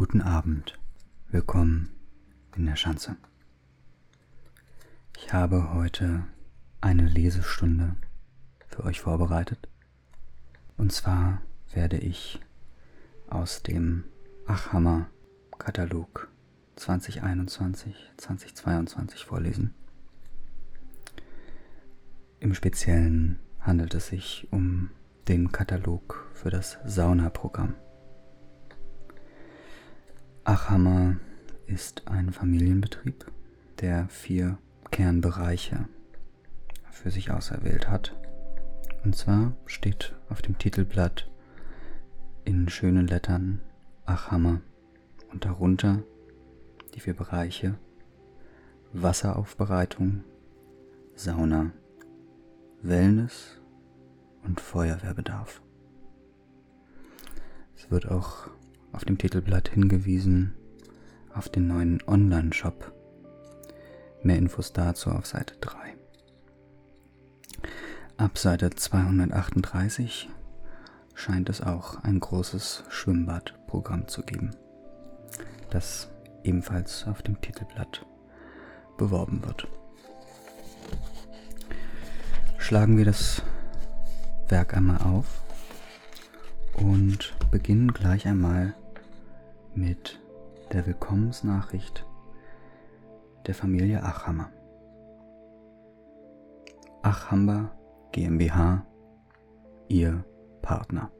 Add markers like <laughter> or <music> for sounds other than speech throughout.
Guten Abend, willkommen in der Schanze. Ich habe heute eine Lesestunde für euch vorbereitet. Und zwar werde ich aus dem Achhammer Katalog 2021-2022 vorlesen. Im Speziellen handelt es sich um den Katalog für das Saunaprogramm. Achhammer ist ein Familienbetrieb, der vier Kernbereiche für sich auserwählt hat. Und zwar steht auf dem Titelblatt in schönen Lettern Achhammer und darunter die vier Bereiche Wasseraufbereitung, Sauna, Wellness und Feuerwehrbedarf. Es wird auch auf dem Titelblatt hingewiesen auf den neuen Online-Shop. Mehr Infos dazu auf Seite 3. Ab Seite 238 scheint es auch ein großes Schwimmbadprogramm zu geben, das ebenfalls auf dem Titelblatt beworben wird. Schlagen wir das Werk einmal auf und beginnen gleich einmal mit der Willkommensnachricht der Familie Achammer. Achammer GmbH, Ihr Partner.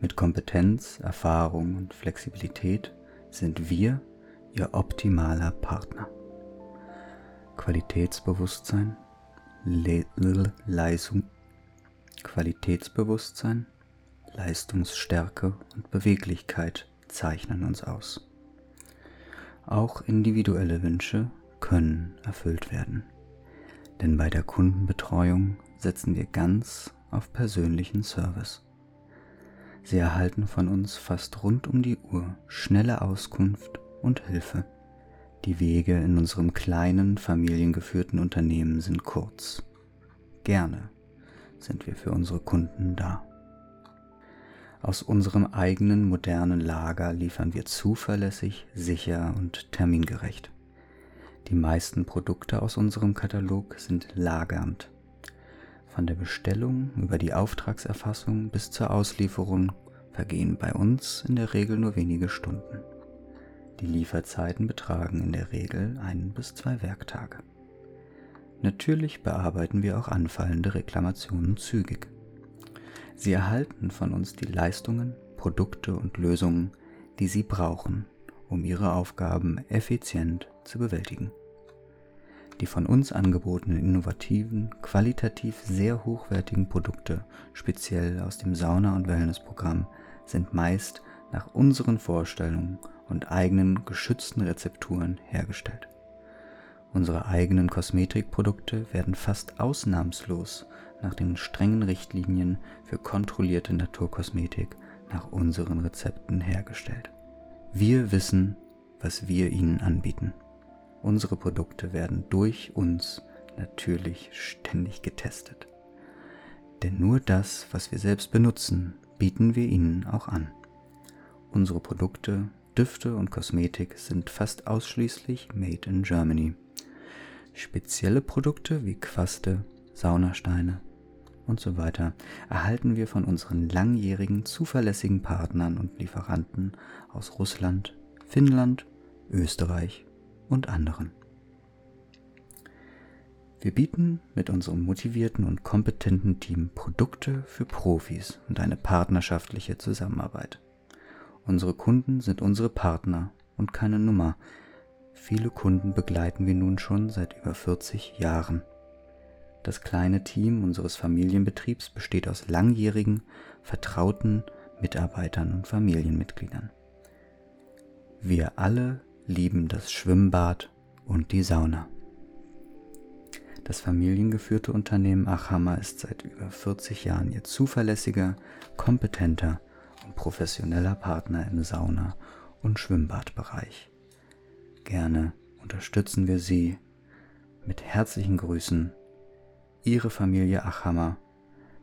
Mit Kompetenz, Erfahrung und Flexibilität sind wir Ihr optimaler Partner. Qualitätsbewusstsein, Le Leistung, Qualitätsbewusstsein, Leistungsstärke und Beweglichkeit zeichnen uns aus. Auch individuelle Wünsche können erfüllt werden, denn bei der Kundenbetreuung setzen wir ganz auf persönlichen Service. Sie erhalten von uns fast rund um die Uhr schnelle Auskunft und Hilfe. Die Wege in unserem kleinen, familiengeführten Unternehmen sind kurz. Gerne sind wir für unsere Kunden da. Aus unserem eigenen modernen Lager liefern wir zuverlässig, sicher und termingerecht. Die meisten Produkte aus unserem Katalog sind lagernd. Von der Bestellung über die Auftragserfassung bis zur Auslieferung vergehen bei uns in der Regel nur wenige Stunden. Die Lieferzeiten betragen in der Regel ein bis zwei Werktage. Natürlich bearbeiten wir auch anfallende Reklamationen zügig. Sie erhalten von uns die Leistungen, Produkte und Lösungen, die Sie brauchen, um Ihre Aufgaben effizient zu bewältigen. Die von uns angebotenen innovativen, qualitativ sehr hochwertigen Produkte, speziell aus dem Sauna- und Wellnessprogramm, sind meist nach unseren Vorstellungen und eigenen geschützten Rezepturen hergestellt. Unsere eigenen Kosmetikprodukte werden fast ausnahmslos nach den strengen Richtlinien für kontrollierte Naturkosmetik nach unseren Rezepten hergestellt. Wir wissen, was wir Ihnen anbieten. Unsere Produkte werden durch uns natürlich ständig getestet. Denn nur das, was wir selbst benutzen, bieten wir Ihnen auch an. Unsere Produkte, Düfte und Kosmetik sind fast ausschließlich made in Germany. Spezielle Produkte wie Quaste, Saunasteine und so weiter erhalten wir von unseren langjährigen zuverlässigen Partnern und Lieferanten aus Russland, Finnland, Österreich und anderen. Wir bieten mit unserem motivierten und kompetenten Team Produkte für Profis und eine partnerschaftliche Zusammenarbeit. Unsere Kunden sind unsere Partner und keine Nummer, Viele Kunden begleiten wir nun schon seit über 40 Jahren. Das kleine Team unseres Familienbetriebs besteht aus langjährigen, vertrauten Mitarbeitern und Familienmitgliedern. Wir alle lieben das Schwimmbad und die Sauna. Das familiengeführte Unternehmen Achhammer ist seit über 40 Jahren ihr zuverlässiger, kompetenter und professioneller Partner im Sauna- und Schwimmbadbereich. Gerne unterstützen wir Sie mit herzlichen Grüßen, Ihre Familie Achhammer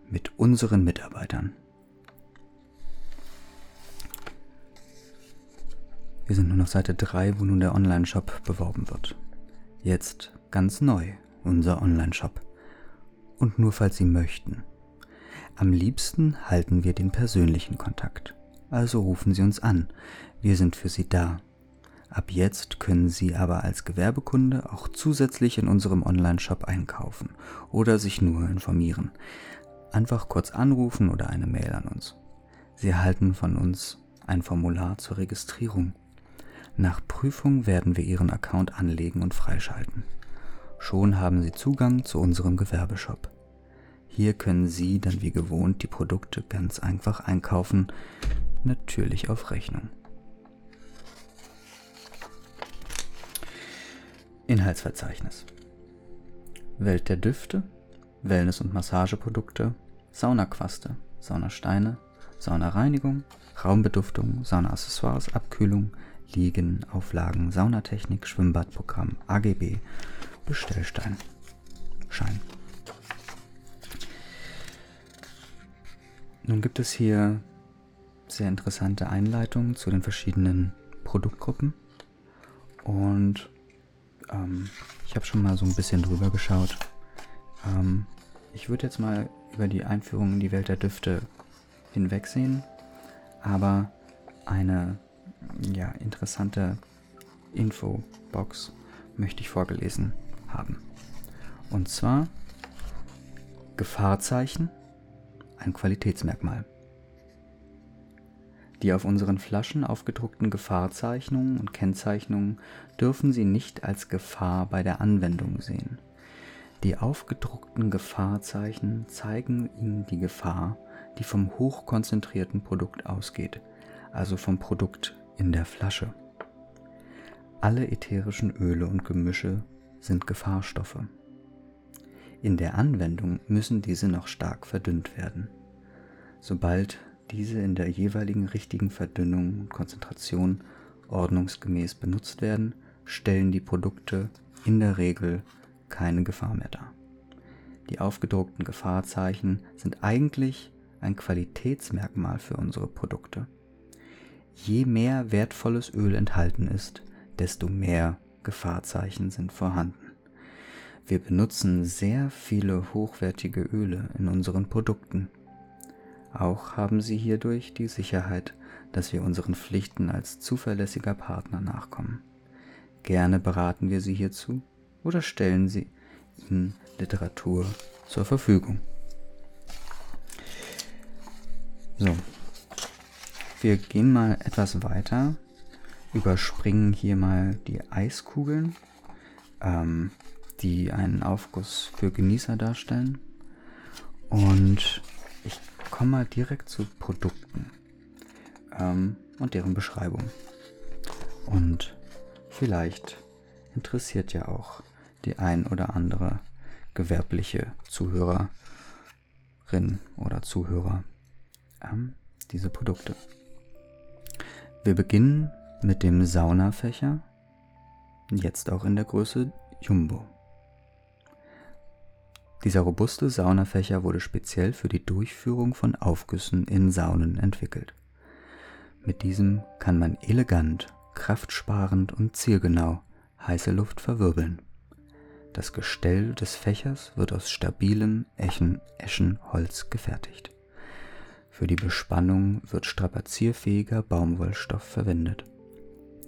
mit unseren Mitarbeitern. Wir sind nur noch Seite 3, wo nun der Online-Shop beworben wird. Jetzt ganz neu, unser Online-Shop. Und nur falls Sie möchten. Am liebsten halten wir den persönlichen Kontakt. Also rufen Sie uns an. Wir sind für Sie da. Ab jetzt können Sie aber als Gewerbekunde auch zusätzlich in unserem Online-Shop einkaufen oder sich nur informieren. Einfach kurz anrufen oder eine Mail an uns. Sie erhalten von uns ein Formular zur Registrierung. Nach Prüfung werden wir Ihren Account anlegen und freischalten. Schon haben Sie Zugang zu unserem Gewerbeshop. Hier können Sie dann wie gewohnt die Produkte ganz einfach einkaufen, natürlich auf Rechnung. Inhaltsverzeichnis Welt der Düfte, Wellness- und Massageprodukte, Saunaquaste, Saunasteine, Saunareinigung, Raumbeduftung, Saunaaccessoires, Abkühlung, Liegen, Auflagen, Saunatechnik, Schwimmbadprogramm, AGB, Bestellstein, Schein. Nun gibt es hier sehr interessante Einleitungen zu den verschiedenen Produktgruppen und ähm, ich habe schon mal so ein bisschen drüber geschaut. Ähm, ich würde jetzt mal über die Einführung in die Welt der Düfte hinwegsehen, aber eine ja, interessante Infobox möchte ich vorgelesen haben. Und zwar Gefahrzeichen, ein Qualitätsmerkmal. Die auf unseren Flaschen aufgedruckten Gefahrzeichnungen und Kennzeichnungen dürfen Sie nicht als Gefahr bei der Anwendung sehen. Die aufgedruckten Gefahrzeichen zeigen Ihnen die Gefahr, die vom hochkonzentrierten Produkt ausgeht, also vom Produkt in der Flasche. Alle ätherischen Öle und Gemische sind Gefahrstoffe. In der Anwendung müssen diese noch stark verdünnt werden. Sobald diese in der jeweiligen richtigen Verdünnung und Konzentration ordnungsgemäß benutzt werden, stellen die Produkte in der Regel keine Gefahr mehr dar. Die aufgedruckten Gefahrzeichen sind eigentlich ein Qualitätsmerkmal für unsere Produkte. Je mehr wertvolles Öl enthalten ist, desto mehr Gefahrzeichen sind vorhanden. Wir benutzen sehr viele hochwertige Öle in unseren Produkten. Auch haben sie hierdurch die Sicherheit, dass wir unseren Pflichten als zuverlässiger Partner nachkommen. Gerne beraten wir Sie hierzu oder stellen Sie Ihnen Literatur zur Verfügung. So, wir gehen mal etwas weiter, überspringen hier mal die Eiskugeln, ähm, die einen Aufguss für Genießer darstellen. Und ich komme mal direkt zu Produkten ähm, und deren Beschreibung. Und vielleicht interessiert ja auch die ein oder andere gewerbliche Zuhörerin oder Zuhörer ähm, diese Produkte. Wir beginnen mit dem Saunafächer, jetzt auch in der Größe Jumbo. Dieser robuste Saunafächer wurde speziell für die Durchführung von Aufgüssen in Saunen entwickelt. Mit diesem kann man elegant, kraftsparend und zielgenau heiße Luft verwirbeln. Das Gestell des Fächers wird aus stabilem Eschenholz gefertigt. Für die Bespannung wird strapazierfähiger Baumwollstoff verwendet.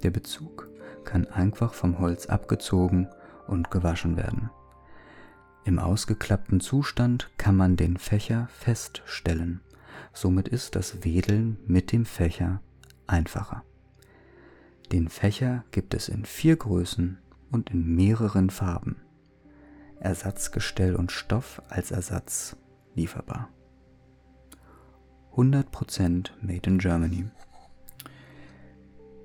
Der Bezug kann einfach vom Holz abgezogen und gewaschen werden. Im ausgeklappten Zustand kann man den Fächer feststellen. Somit ist das Wedeln mit dem Fächer einfacher. Den Fächer gibt es in vier Größen und in mehreren Farben. Ersatzgestell und Stoff als Ersatz lieferbar. 100% Made in Germany.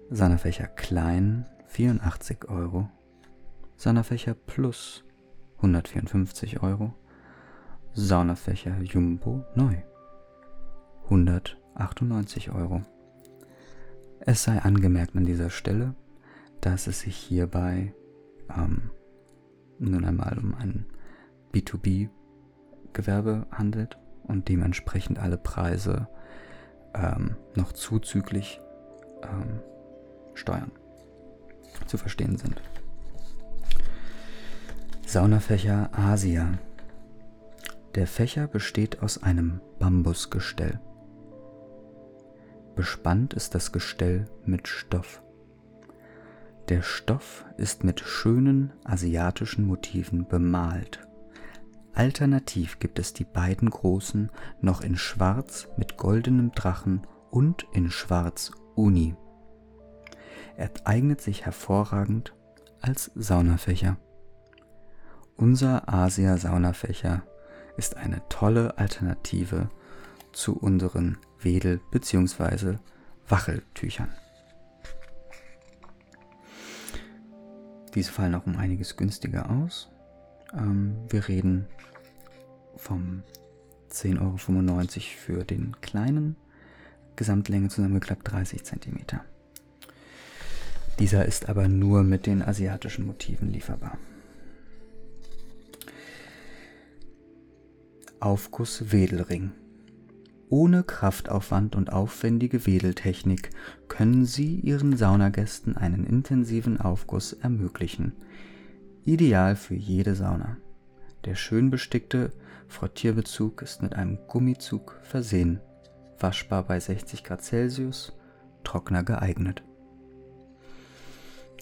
Sanafächer klein 84 Euro. Sanafächer Plus 154 Euro. Saunafächer Jumbo neu 198 Euro. Es sei angemerkt an dieser Stelle, dass es sich hierbei ähm, nun einmal um ein B2B-Gewerbe handelt und dementsprechend alle Preise ähm, noch zuzüglich ähm, steuern, zu verstehen sind. Saunafächer Asia. Der Fächer besteht aus einem Bambusgestell. Bespannt ist das Gestell mit Stoff. Der Stoff ist mit schönen asiatischen Motiven bemalt. Alternativ gibt es die beiden großen noch in Schwarz mit goldenem Drachen und in Schwarz Uni. Er eignet sich hervorragend als Saunafächer. Unser Asia Saunafächer ist eine tolle Alternative zu unseren Wedel- bzw. Wacheltüchern. Diese fallen auch um einiges günstiger aus. Ähm, wir reden vom 10,95 Euro für den kleinen, Gesamtlänge zusammengeklappt 30 cm. Dieser ist aber nur mit den asiatischen Motiven lieferbar. Aufguss Wedelring ohne Kraftaufwand und aufwendige Wedeltechnik können Sie Ihren Saunagästen einen intensiven Aufguss ermöglichen. Ideal für jede Sauna. Der schön bestickte Frottierbezug ist mit einem Gummizug versehen, waschbar bei 60 Grad Celsius, Trockner geeignet.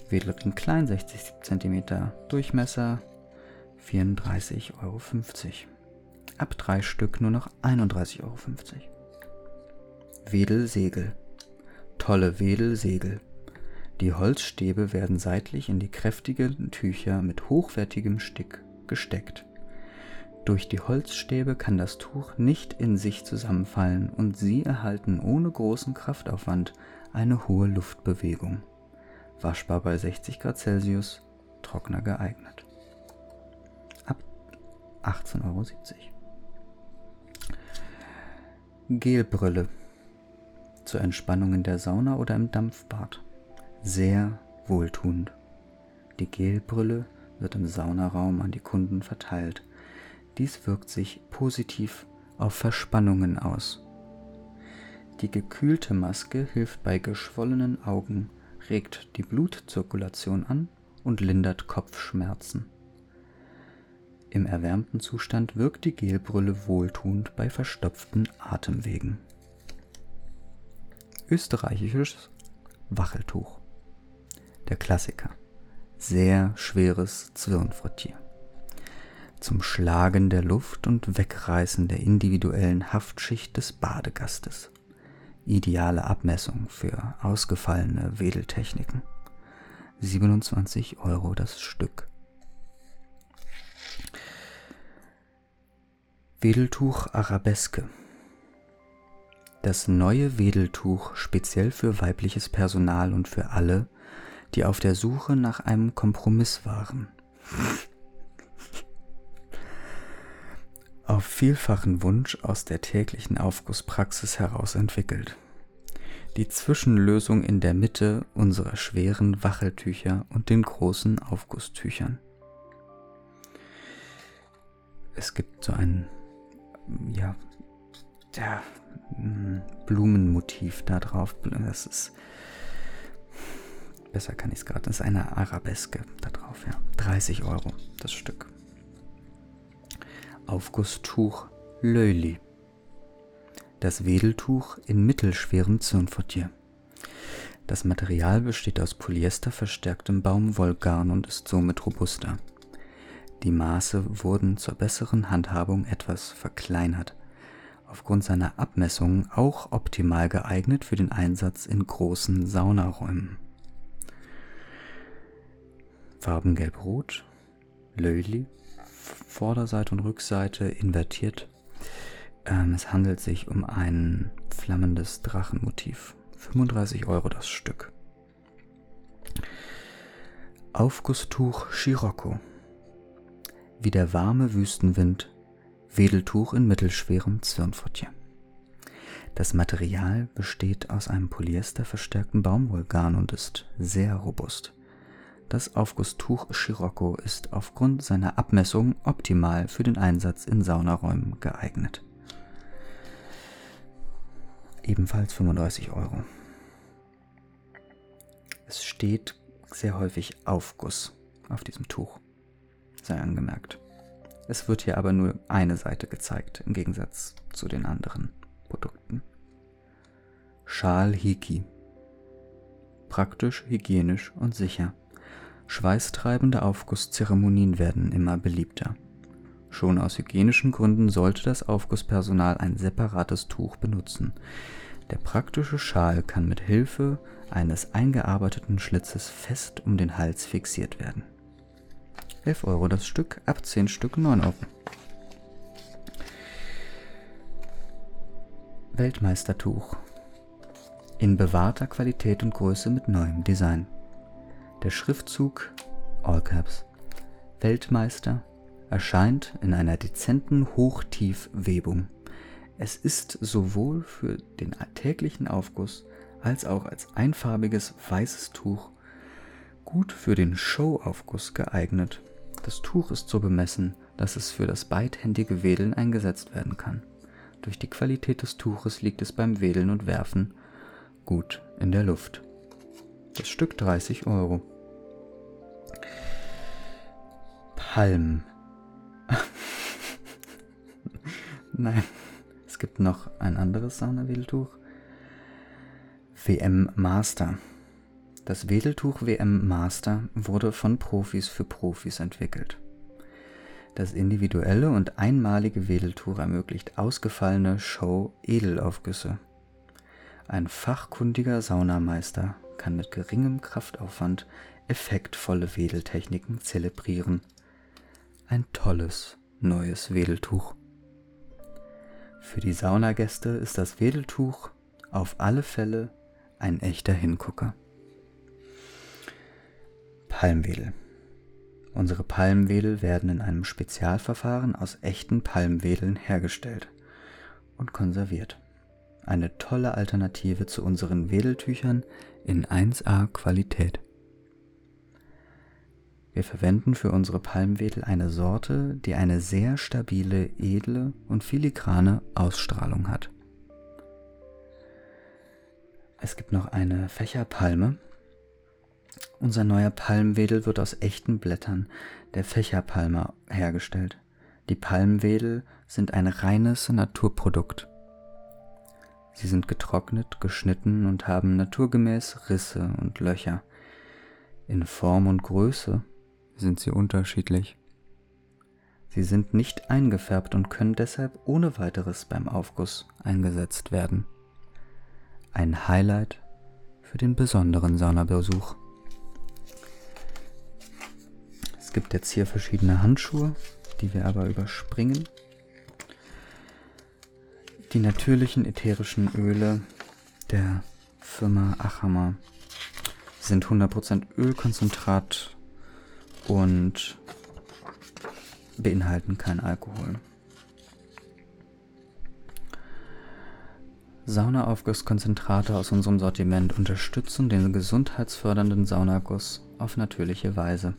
Wedelring klein 60 cm Durchmesser 34,50 Euro ab drei Stück nur noch 31,50 Euro. Wedelsegel. Tolle Wedelsegel. Die Holzstäbe werden seitlich in die kräftigen Tücher mit hochwertigem Stick gesteckt. Durch die Holzstäbe kann das Tuch nicht in sich zusammenfallen und sie erhalten ohne großen Kraftaufwand eine hohe Luftbewegung. Waschbar bei 60 Grad Celsius, Trockner geeignet. Ab 18,70 Euro. Gelbrille zur Entspannung in der Sauna oder im Dampfbad. Sehr wohltuend. Die Gelbrille wird im Saunaraum an die Kunden verteilt. Dies wirkt sich positiv auf Verspannungen aus. Die gekühlte Maske hilft bei geschwollenen Augen, regt die Blutzirkulation an und lindert Kopfschmerzen. Im erwärmten Zustand wirkt die Gelbrille wohltuend bei verstopften Atemwegen. Österreichisches Wacheltuch. Der Klassiker. Sehr schweres Zwirnfrottier. Zum Schlagen der Luft und Wegreißen der individuellen Haftschicht des Badegastes. Ideale Abmessung für ausgefallene Wedeltechniken. 27 Euro das Stück. Wedeltuch Arabeske Das neue Wedeltuch speziell für weibliches Personal und für alle, die auf der Suche nach einem Kompromiss waren. auf vielfachen Wunsch aus der täglichen Aufgusspraxis heraus entwickelt. Die Zwischenlösung in der Mitte unserer schweren Wacheltücher und den großen Aufgusstüchern. Es gibt so einen ja, der hm, Blumenmotiv da drauf. Das ist. Besser kann ich es gerade. Das ist eine Arabeske da drauf, ja. 30 Euro das Stück. Aufgusstuch Löli. Das Wedeltuch in mittelschwerem Zirnfottier. Das Material besteht aus Polyester verstärktem Baumwollgarn und ist somit robuster. Die Maße wurden zur besseren Handhabung etwas verkleinert, aufgrund seiner Abmessungen auch optimal geeignet für den Einsatz in großen Saunaräumen. Farben gelb-rot, Löli, Vorderseite und Rückseite invertiert. Ähm, es handelt sich um ein flammendes Drachenmotiv. 35 Euro das Stück. Aufgusstuch Scirocco wie der warme Wüstenwind, Wedeltuch in mittelschwerem Zwirnfottier. Das Material besteht aus einem Polyester verstärkten Baumwollgarn und ist sehr robust. Das Aufgusstuch Scirocco ist aufgrund seiner Abmessung optimal für den Einsatz in Saunaräumen geeignet. Ebenfalls 35 Euro. Es steht sehr häufig Aufguss auf diesem Tuch, sei angemerkt. Es wird hier aber nur eine Seite gezeigt, im Gegensatz zu den anderen Produkten. Schal Hiki. Praktisch, hygienisch und sicher. Schweißtreibende Aufgusszeremonien werden immer beliebter. Schon aus hygienischen Gründen sollte das Aufgusspersonal ein separates Tuch benutzen. Der praktische Schal kann mit Hilfe eines eingearbeiteten Schlitzes fest um den Hals fixiert werden. 11 Euro das Stück, ab 10 Stück 9 Euro. Weltmeistertuch. In bewahrter Qualität und Größe mit neuem Design. Der Schriftzug All Caps Weltmeister erscheint in einer dezenten Hochtiefwebung. Es ist sowohl für den alltäglichen Aufguss als auch als einfarbiges weißes Tuch gut für den Showaufguss geeignet. Das Tuch ist so bemessen, dass es für das beidhändige Wedeln eingesetzt werden kann. Durch die Qualität des Tuches liegt es beim Wedeln und Werfen gut in der Luft. Das Stück 30 Euro. Palm. <laughs> Nein, es gibt noch ein anderes Saunawedeltuch. WM Master. Das Wedeltuch WM Master wurde von Profis für Profis entwickelt. Das individuelle und einmalige Wedeltuch ermöglicht ausgefallene Show-Edelaufgüsse. Ein fachkundiger Saunameister kann mit geringem Kraftaufwand effektvolle Wedeltechniken zelebrieren. Ein tolles neues Wedeltuch. Für die Saunagäste ist das Wedeltuch auf alle Fälle ein echter Hingucker. Palmwedel. Unsere Palmwedel werden in einem Spezialverfahren aus echten Palmwedeln hergestellt und konserviert. Eine tolle Alternative zu unseren Wedeltüchern in 1A Qualität. Wir verwenden für unsere Palmwedel eine Sorte, die eine sehr stabile, edle und filigrane Ausstrahlung hat. Es gibt noch eine Fächerpalme, unser neuer Palmwedel wird aus echten Blättern der Fächerpalme hergestellt. Die Palmwedel sind ein reines Naturprodukt. Sie sind getrocknet, geschnitten und haben naturgemäß Risse und Löcher. In Form und Größe sind sie unterschiedlich. Sie sind nicht eingefärbt und können deshalb ohne weiteres beim Aufguss eingesetzt werden. Ein Highlight für den besonderen Saunabesuch. Gibt jetzt hier verschiedene Handschuhe, die wir aber überspringen. Die natürlichen ätherischen Öle der Firma Achammer sind 100% Ölkonzentrat und beinhalten kein Alkohol. Saunaaufgusskonzentrate aus unserem Sortiment unterstützen den gesundheitsfördernden Saunaguss auf natürliche Weise.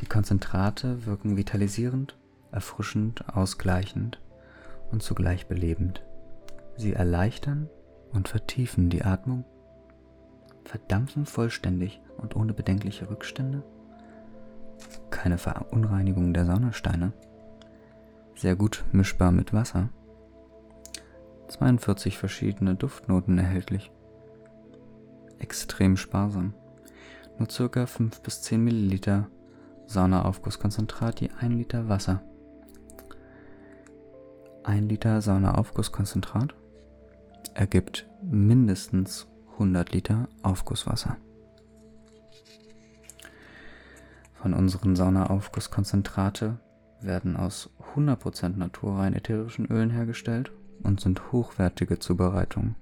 Die Konzentrate wirken vitalisierend, erfrischend, ausgleichend und zugleich belebend. Sie erleichtern und vertiefen die Atmung, verdampfen vollständig und ohne bedenkliche Rückstände, keine Verunreinigung der Saunasteine, sehr gut mischbar mit Wasser, 42 verschiedene Duftnoten erhältlich, extrem sparsam, nur ca. 5 bis 10 Milliliter Saunaaufgusskonzentrat je 1 Liter Wasser. 1 Liter Saunaaufgusskonzentrat ergibt mindestens 100 Liter Aufgusswasser. Von unseren Saunaaufgusskonzentrate werden aus 100% naturrein ätherischen Ölen hergestellt und sind hochwertige Zubereitungen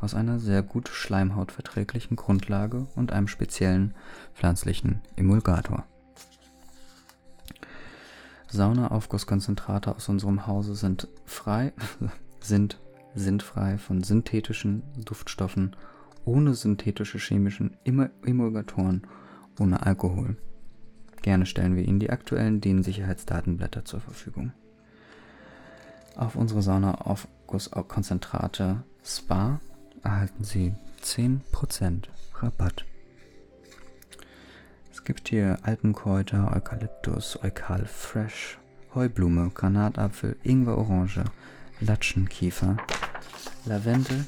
aus einer sehr gut schleimhautverträglichen Grundlage und einem speziellen pflanzlichen Emulgator. Saunaaufgusskonzentrate aus unserem Hause sind frei, <laughs> sind, sind frei von synthetischen Duftstoffen, ohne synthetische chemischen Emulgatoren, ohne Alkohol. Gerne stellen wir Ihnen die aktuellen DIN-Sicherheitsdatenblätter zur Verfügung. Auf unsere Saunaaufgusskonzentrate Spa erhalten Sie 10% Rabatt. Es gibt hier Alpenkräuter, Eukalyptus, Eukal Fresh, Heublume, Granatapfel, Ingwer Orange, Latschenkiefer, Lavendel,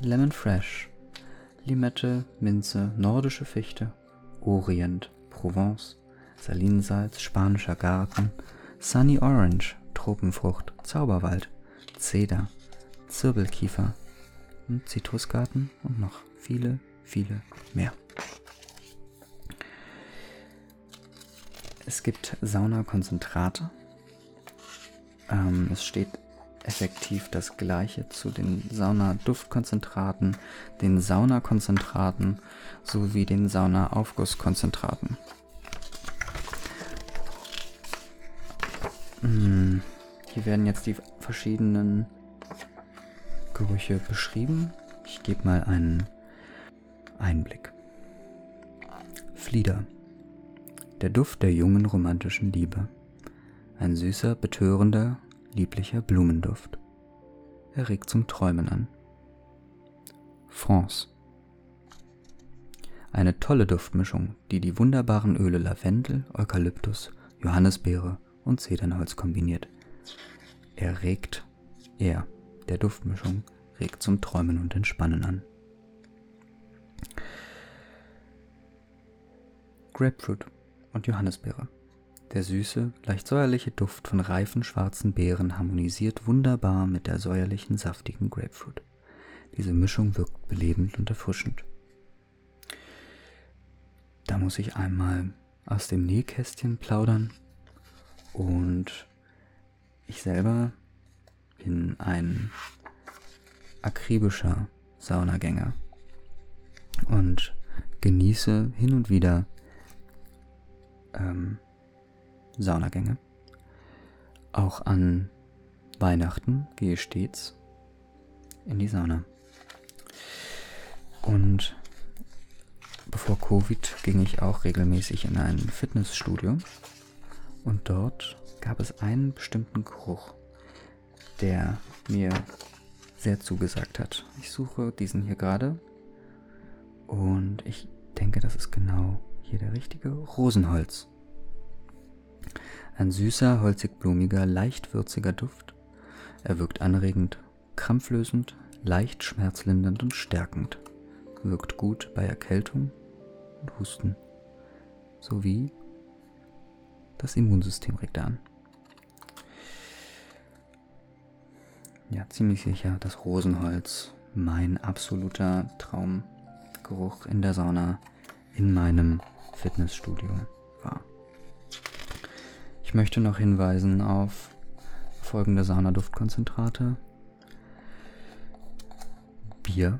Lemon Fresh, Limette, Minze, nordische Fichte, Orient, Provence, Salinsalz, spanischer Garten, Sunny Orange, Tropenfrucht, Zauberwald, Zeder, Zirbelkiefer, Zitrusgarten und noch viele, viele mehr. Es gibt Saunakonzentrate. Ähm, es steht effektiv das gleiche zu den Saunaduftkonzentraten, den Saunakonzentraten sowie den Saunaaufgusskonzentraten. Hm, hier werden jetzt die verschiedenen Gerüche beschrieben. Ich gebe mal einen Einblick. Flieder. Der Duft der jungen romantischen Liebe. Ein süßer, betörender, lieblicher Blumenduft. Er regt zum Träumen an. France. Eine tolle Duftmischung, die die wunderbaren Öle Lavendel, Eukalyptus, Johannisbeere und Zedernholz kombiniert. Er regt, er, der Duftmischung, regt zum Träumen und Entspannen an. Grapefruit und Johannisbeere. Der süße, leicht säuerliche Duft von reifen schwarzen Beeren harmonisiert wunderbar mit der säuerlichen, saftigen Grapefruit. Diese Mischung wirkt belebend und erfrischend. Da muss ich einmal aus dem Nähkästchen plaudern und ich selber bin ein akribischer Saunagänger und genieße hin und wieder ähm, Saunagänge. Auch an Weihnachten gehe ich stets in die Sauna. Und bevor Covid ging ich auch regelmäßig in ein Fitnessstudio. Und dort gab es einen bestimmten Geruch, der mir sehr zugesagt hat. Ich suche diesen hier gerade. Und ich denke, das ist genau hier der richtige Rosenholz. Ein süßer, holzig-blumiger, leicht würziger Duft. Er wirkt anregend, krampflösend, leicht schmerzlindernd und stärkend. Wirkt gut bei Erkältung und Husten. Sowie das Immunsystem regt er an. Ja, ziemlich sicher das Rosenholz. Mein absoluter Traumgeruch in der Sauna in meinem Fitnessstudio war. Ich möchte noch hinweisen auf folgende Saunaduftkonzentrate. Bier.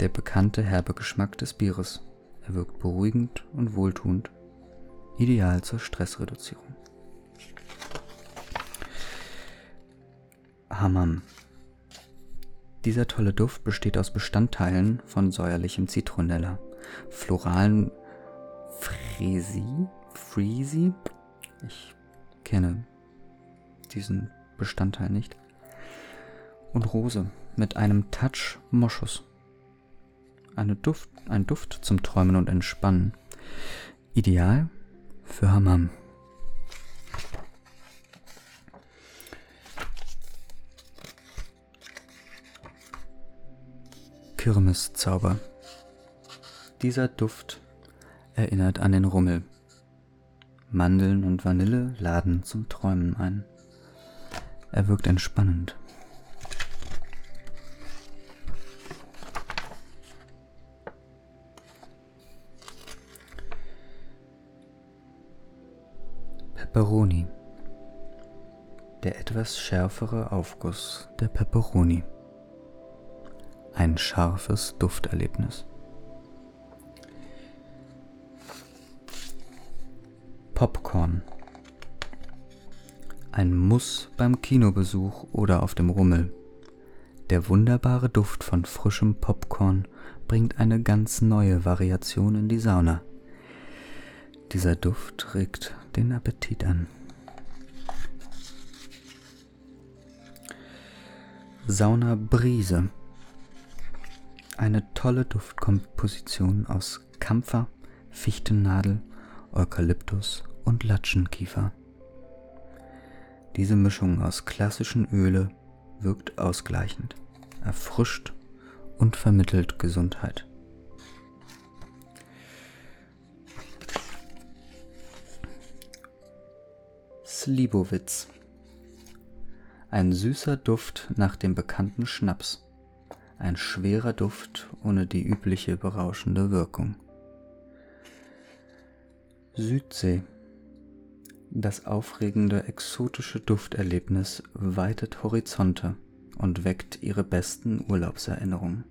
Der bekannte herbe Geschmack des Bieres. Er wirkt beruhigend und wohltuend, ideal zur Stressreduzierung. Hammam. Dieser tolle Duft besteht aus Bestandteilen von säuerlichem Zitronella, floralen Fresi, Freezy, ich kenne diesen Bestandteil nicht, und Rose mit einem Touch Moschus. Eine Duft, ein Duft zum Träumen und Entspannen. Ideal für Hammam. Kirmeszauber. Dieser Duft erinnert an den Rummel. Mandeln und Vanille laden zum Träumen ein. Er wirkt entspannend. Pepperoni. Der etwas schärfere Aufguss der Pepperoni. Ein scharfes Dufterlebnis. Popcorn. Ein Muss beim Kinobesuch oder auf dem Rummel. Der wunderbare Duft von frischem Popcorn bringt eine ganz neue Variation in die Sauna. Dieser Duft regt den Appetit an. Sauna Brise. Eine tolle Duftkomposition aus Kampfer, Fichtennadel, Eukalyptus und Latschenkiefer. Diese Mischung aus klassischen Öle wirkt ausgleichend, erfrischt und vermittelt Gesundheit. Slibowitz. Ein süßer Duft nach dem bekannten Schnaps. Ein schwerer Duft ohne die übliche berauschende Wirkung. Südsee. Das aufregende exotische Dufterlebnis weitet Horizonte und weckt ihre besten Urlaubserinnerungen.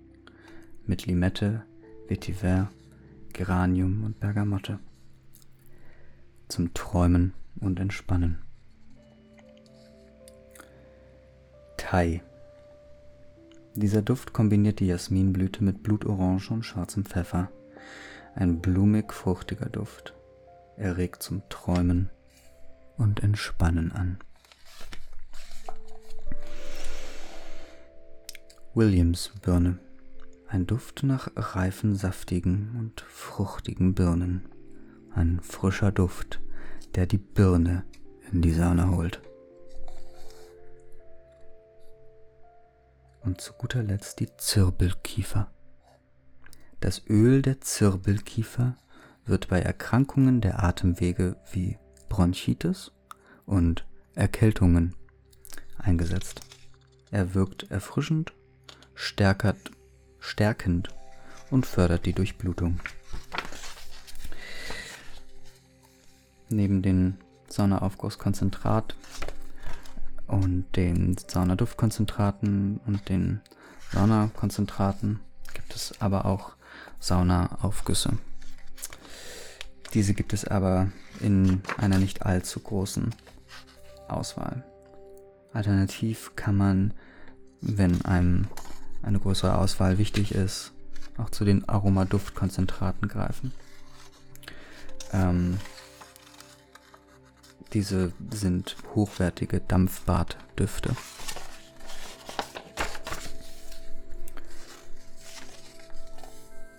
Mit Limette, Vetiver, Geranium und Bergamotte. Zum Träumen und Entspannen. Thai. Dieser Duft kombiniert die Jasminblüte mit Blutorange und schwarzem Pfeffer. Ein blumig-fruchtiger Duft. Er regt zum Träumen und Entspannen an. Williams-Birne. Ein Duft nach reifen, saftigen und fruchtigen Birnen. Ein frischer Duft, der die Birne in die Sauna holt. Und zu guter Letzt die Zirbelkiefer. Das Öl der Zirbelkiefer wird bei Erkrankungen der Atemwege wie Bronchitis und Erkältungen eingesetzt. Er wirkt erfrischend, stärkert, stärkend und fördert die Durchblutung. Neben den Saunaaufgusskonzentrat und den Saunaduftkonzentraten und den Saunakonzentraten gibt es aber auch Saunaaufgüsse. Diese gibt es aber in einer nicht allzu großen Auswahl. Alternativ kann man, wenn einem eine größere Auswahl wichtig ist, auch zu den Aromaduftkonzentraten greifen. Ähm, diese sind hochwertige Dampfbaddüfte.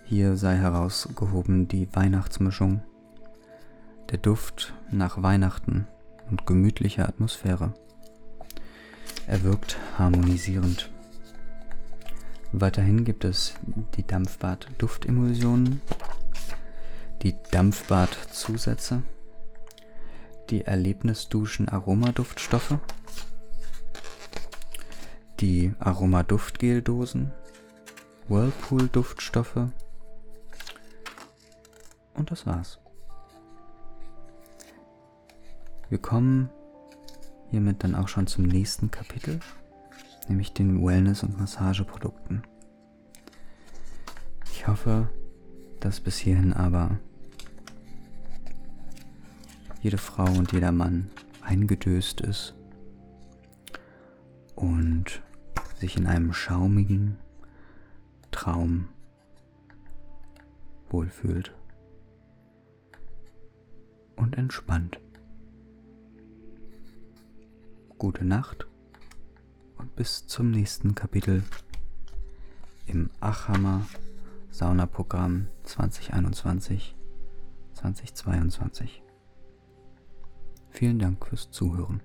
Hier sei herausgehoben die Weihnachtsmischung, der Duft nach Weihnachten und gemütlicher Atmosphäre. Er wirkt harmonisierend. Weiterhin gibt es die Dampfbad-Duftemulsionen, die Dampfbad-Zusätze, die Erlebnisduschen-Aromaduftstoffe, die Aromaduftgeldosen, Whirlpool-Duftstoffe und das war's. Wir kommen hiermit dann auch schon zum nächsten Kapitel, nämlich den Wellness- und Massageprodukten. Ich hoffe, dass bis hierhin aber jede Frau und jeder Mann eingedöst ist und sich in einem schaumigen Traum wohlfühlt und entspannt. Gute Nacht und bis zum nächsten Kapitel im Achhammer Saunaprogramm 2021 2022. Vielen Dank fürs Zuhören.